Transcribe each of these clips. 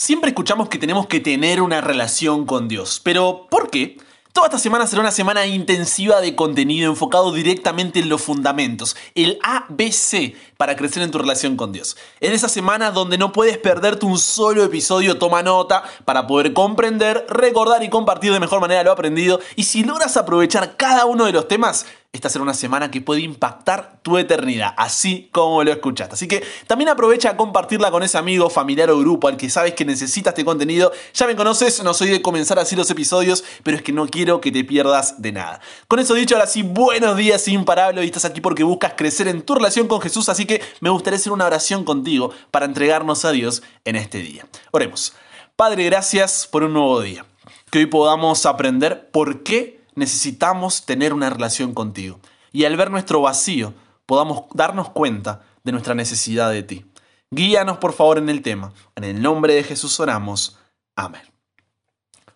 Siempre escuchamos que tenemos que tener una relación con Dios, pero ¿por qué? Toda esta semana será una semana intensiva de contenido enfocado directamente en los fundamentos, el ABC para crecer en tu relación con Dios. En esa semana donde no puedes perderte un solo episodio, toma nota para poder comprender, recordar y compartir de mejor manera lo aprendido. Y si logras aprovechar cada uno de los temas, esta será una semana que puede impactar tu eternidad, así como lo escuchaste. Así que también aprovecha a compartirla con ese amigo, familiar o grupo al que sabes que necesita este contenido. Ya me conoces, no soy de comenzar así los episodios, pero es que no quiero que te pierdas de nada. Con eso dicho, ahora sí, buenos días imparable. Y estás aquí porque buscas crecer en tu relación con Jesús, así que me gustaría hacer una oración contigo para entregarnos a Dios en este día. Oremos. Padre, gracias por un nuevo día. Que hoy podamos aprender por qué necesitamos tener una relación contigo. Y al ver nuestro vacío, podamos darnos cuenta de nuestra necesidad de ti. Guíanos por favor en el tema. En el nombre de Jesús oramos. Amén.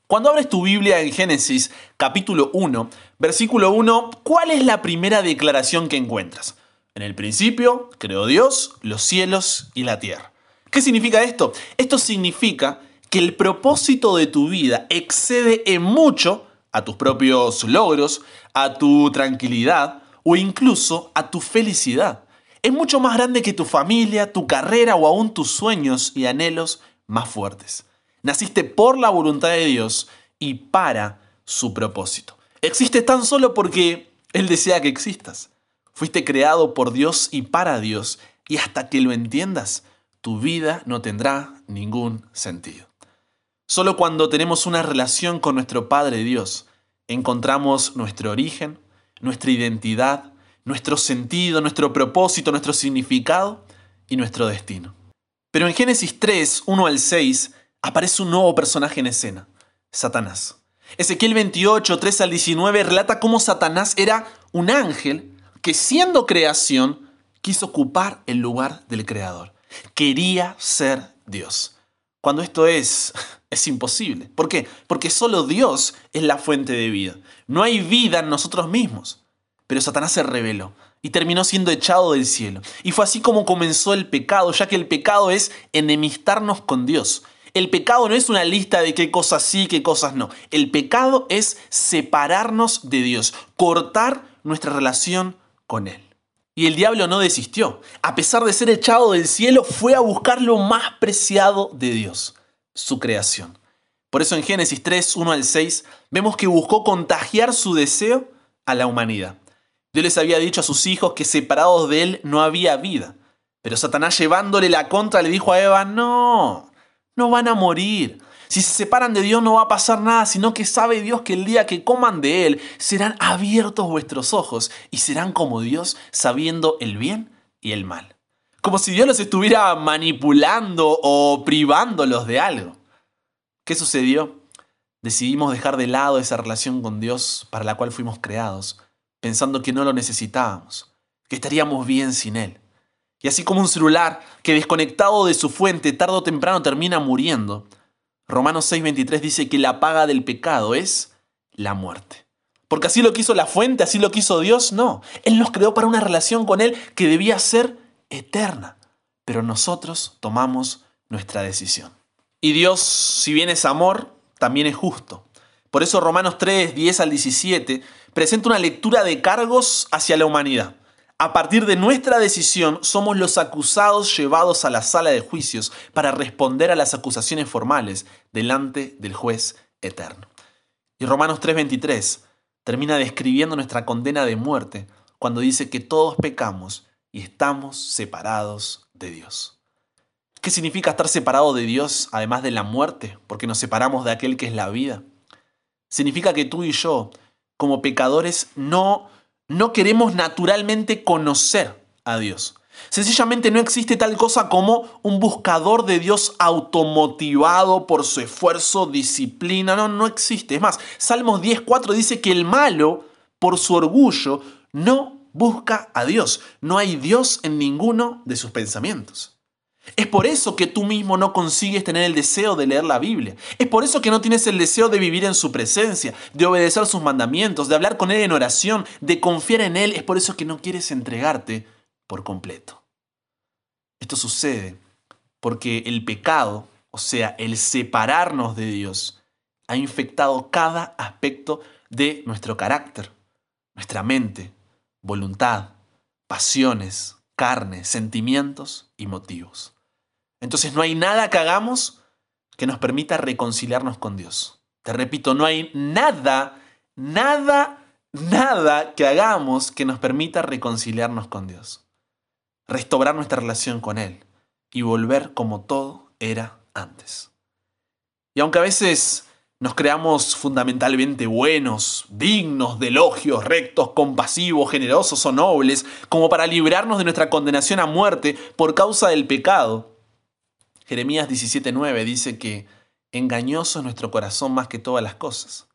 Cuando abres tu Biblia en Génesis capítulo 1, versículo 1, ¿cuál es la primera declaración que encuentras? En el principio creó Dios los cielos y la tierra. ¿Qué significa esto? Esto significa que el propósito de tu vida excede en mucho a tus propios logros, a tu tranquilidad o incluso a tu felicidad. Es mucho más grande que tu familia, tu carrera o aún tus sueños y anhelos más fuertes. Naciste por la voluntad de Dios y para su propósito. Existes tan solo porque Él desea que existas. Fuiste creado por Dios y para Dios y hasta que lo entiendas, tu vida no tendrá ningún sentido. Solo cuando tenemos una relación con nuestro Padre Dios, encontramos nuestro origen, nuestra identidad, nuestro sentido, nuestro propósito, nuestro significado y nuestro destino. Pero en Génesis 3, 1 al 6, aparece un nuevo personaje en escena, Satanás. Ezequiel 28, 3 al 19 relata cómo Satanás era un ángel que siendo creación quiso ocupar el lugar del Creador. Quería ser Dios. Cuando esto es es imposible. ¿Por qué? Porque solo Dios es la fuente de vida. No hay vida en nosotros mismos. Pero Satanás se rebeló y terminó siendo echado del cielo. Y fue así como comenzó el pecado, ya que el pecado es enemistarnos con Dios. El pecado no es una lista de qué cosas sí, qué cosas no. El pecado es separarnos de Dios, cortar nuestra relación con Él. Y el diablo no desistió. A pesar de ser echado del cielo, fue a buscar lo más preciado de Dios su creación. Por eso en Génesis 3, 1 al 6, vemos que buscó contagiar su deseo a la humanidad. Dios les había dicho a sus hijos que separados de él no había vida. Pero Satanás llevándole la contra le dijo a Eva, no, no van a morir. Si se separan de Dios no va a pasar nada, sino que sabe Dios que el día que coman de Él serán abiertos vuestros ojos y serán como Dios sabiendo el bien y el mal como si Dios los estuviera manipulando o privándolos de algo. ¿Qué sucedió? Decidimos dejar de lado esa relación con Dios para la cual fuimos creados, pensando que no lo necesitábamos, que estaríamos bien sin Él. Y así como un celular que desconectado de su fuente tarde o temprano termina muriendo, Romanos 6:23 dice que la paga del pecado es la muerte. Porque así lo quiso la fuente, así lo quiso Dios, no. Él nos creó para una relación con Él que debía ser eterna, pero nosotros tomamos nuestra decisión. Y Dios, si bien es amor, también es justo. Por eso Romanos 3, 10 al 17 presenta una lectura de cargos hacia la humanidad. A partir de nuestra decisión somos los acusados llevados a la sala de juicios para responder a las acusaciones formales delante del juez eterno. Y Romanos 3:23 termina describiendo nuestra condena de muerte cuando dice que todos pecamos y estamos separados de Dios. ¿Qué significa estar separado de Dios además de la muerte? Porque nos separamos de aquel que es la vida. Significa que tú y yo, como pecadores, no, no queremos naturalmente conocer a Dios. Sencillamente no existe tal cosa como un buscador de Dios automotivado por su esfuerzo, disciplina. No, no existe. Es más, Salmos 10.4 dice que el malo, por su orgullo, no busca a Dios. No hay Dios en ninguno de sus pensamientos. Es por eso que tú mismo no consigues tener el deseo de leer la Biblia. Es por eso que no tienes el deseo de vivir en su presencia, de obedecer sus mandamientos, de hablar con Él en oración, de confiar en Él. Es por eso que no quieres entregarte por completo. Esto sucede porque el pecado o sea, el separarnos de Dios, ha infectado cada aspecto de nuestro carácter, nuestra mente, voluntad, pasiones, carne, sentimientos y motivos. Entonces no hay nada que hagamos que nos permita reconciliarnos con Dios. Te repito, no hay nada, nada, nada que hagamos que nos permita reconciliarnos con Dios. Restaurar nuestra relación con Él y volver como todo era antes. Y aunque a veces nos creamos fundamentalmente buenos, dignos de elogios, rectos, compasivos, generosos o nobles, como para librarnos de nuestra condenación a muerte por causa del pecado, Jeremías 17:9 dice que engañoso es nuestro corazón más que todas las cosas.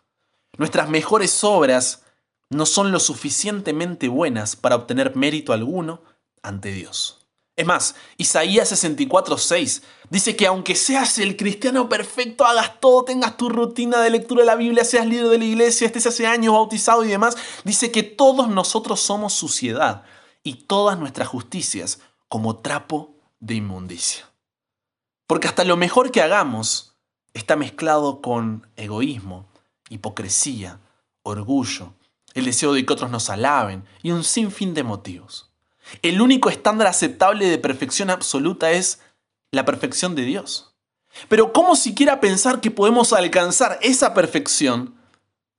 Nuestras mejores obras no son lo suficientemente buenas para obtener mérito alguno ante Dios. Es más, Isaías 64:6 dice que aunque seas el cristiano perfecto, hagas todo, tengas tu rutina de lectura de la Biblia, seas líder de la iglesia, estés hace años bautizado y demás, dice que todos nosotros somos suciedad y todas nuestras justicias como trapo de inmundicia. Porque hasta lo mejor que hagamos está mezclado con egoísmo, hipocresía, orgullo, el deseo de que otros nos alaben y un sinfín de motivos. El único estándar aceptable de perfección absoluta es la perfección de Dios. Pero ¿cómo siquiera pensar que podemos alcanzar esa perfección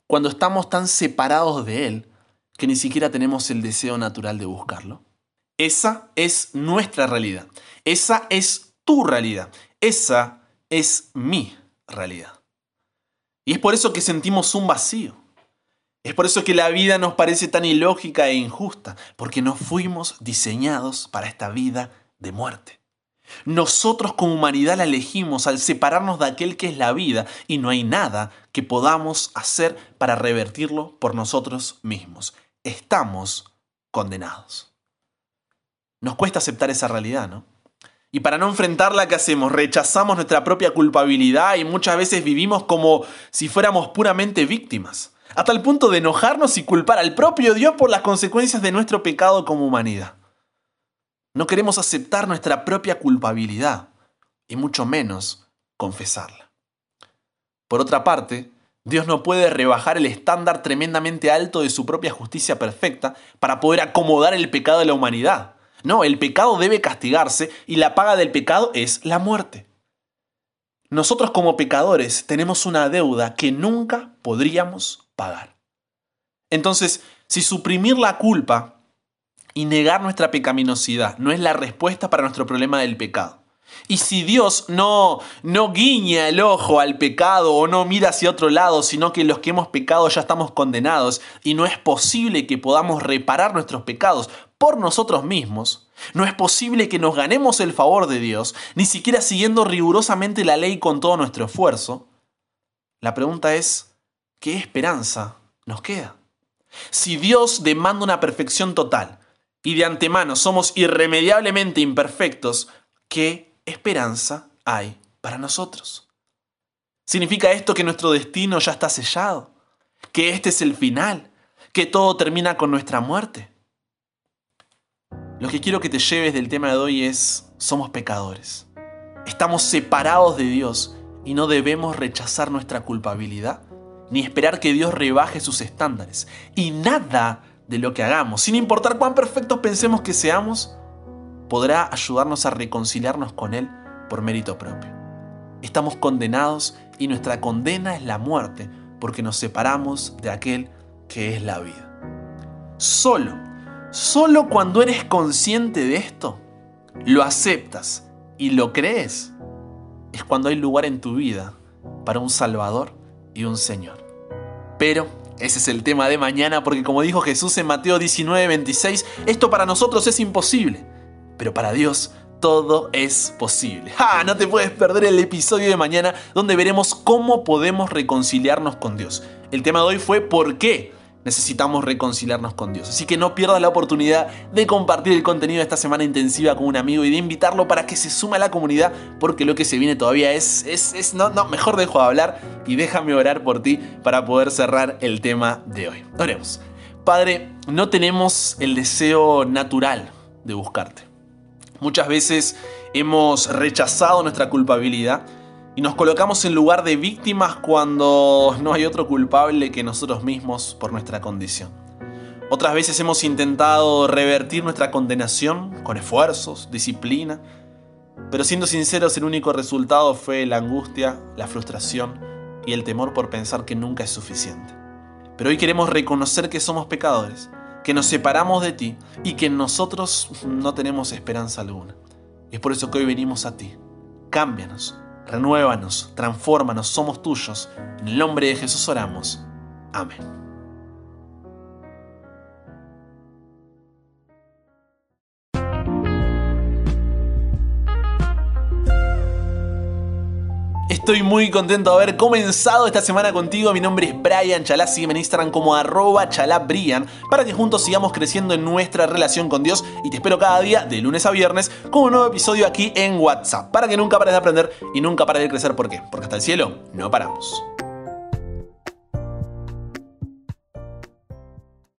cuando estamos tan separados de Él que ni siquiera tenemos el deseo natural de buscarlo? Esa es nuestra realidad. Esa es tu realidad. Esa es mi realidad. Y es por eso que sentimos un vacío. Es por eso que la vida nos parece tan ilógica e injusta, porque no fuimos diseñados para esta vida de muerte. Nosotros como humanidad la elegimos al separarnos de aquel que es la vida y no hay nada que podamos hacer para revertirlo por nosotros mismos. Estamos condenados. Nos cuesta aceptar esa realidad, ¿no? Y para no enfrentarla, ¿qué hacemos? Rechazamos nuestra propia culpabilidad y muchas veces vivimos como si fuéramos puramente víctimas, hasta el punto de enojarnos y culpar al propio Dios por las consecuencias de nuestro pecado como humanidad. No queremos aceptar nuestra propia culpabilidad y mucho menos confesarla. Por otra parte, Dios no puede rebajar el estándar tremendamente alto de su propia justicia perfecta para poder acomodar el pecado de la humanidad. No, el pecado debe castigarse y la paga del pecado es la muerte. Nosotros como pecadores tenemos una deuda que nunca podríamos pagar. Entonces, si suprimir la culpa y negar nuestra pecaminosidad no es la respuesta para nuestro problema del pecado, y si Dios no, no guiña el ojo al pecado o no mira hacia otro lado, sino que los que hemos pecado ya estamos condenados y no es posible que podamos reparar nuestros pecados por nosotros mismos, no es posible que nos ganemos el favor de Dios, ni siquiera siguiendo rigurosamente la ley con todo nuestro esfuerzo, la pregunta es, ¿qué esperanza nos queda? Si Dios demanda una perfección total y de antemano somos irremediablemente imperfectos, ¿qué esperanza hay para nosotros. ¿Significa esto que nuestro destino ya está sellado? ¿Que este es el final? ¿Que todo termina con nuestra muerte? Lo que quiero que te lleves del tema de hoy es, somos pecadores. Estamos separados de Dios y no debemos rechazar nuestra culpabilidad ni esperar que Dios rebaje sus estándares. Y nada de lo que hagamos, sin importar cuán perfectos pensemos que seamos, podrá ayudarnos a reconciliarnos con Él por mérito propio. Estamos condenados y nuestra condena es la muerte porque nos separamos de aquel que es la vida. Solo, solo cuando eres consciente de esto, lo aceptas y lo crees, es cuando hay lugar en tu vida para un Salvador y un Señor. Pero ese es el tema de mañana porque como dijo Jesús en Mateo 19, 26, esto para nosotros es imposible pero para Dios todo es posible. ¡Ja! No te puedes perder el episodio de mañana donde veremos cómo podemos reconciliarnos con Dios. El tema de hoy fue por qué necesitamos reconciliarnos con Dios. Así que no pierdas la oportunidad de compartir el contenido de esta semana intensiva con un amigo y de invitarlo para que se sume a la comunidad porque lo que se viene todavía es, es, es no, no, mejor dejo de hablar y déjame orar por ti para poder cerrar el tema de hoy. Oremos. Padre, no tenemos el deseo natural de buscarte. Muchas veces hemos rechazado nuestra culpabilidad y nos colocamos en lugar de víctimas cuando no hay otro culpable que nosotros mismos por nuestra condición. Otras veces hemos intentado revertir nuestra condenación con esfuerzos, disciplina, pero siendo sinceros el único resultado fue la angustia, la frustración y el temor por pensar que nunca es suficiente. Pero hoy queremos reconocer que somos pecadores, que nos separamos de ti y que nosotros no tenemos esperanza alguna. Es por eso que hoy venimos a ti. Cámbianos, renuévanos, transfórmanos, somos tuyos. En el nombre de Jesús oramos. Amén. Estoy muy contento de haber comenzado esta semana contigo. Mi nombre es Brian Chalá. Sígueme en Instagram como arroba chalabrian para que juntos sigamos creciendo en nuestra relación con Dios. Y te espero cada día, de lunes a viernes, con un nuevo episodio aquí en WhatsApp. Para que nunca pares de aprender y nunca pares de crecer. ¿Por qué? Porque hasta el cielo no paramos.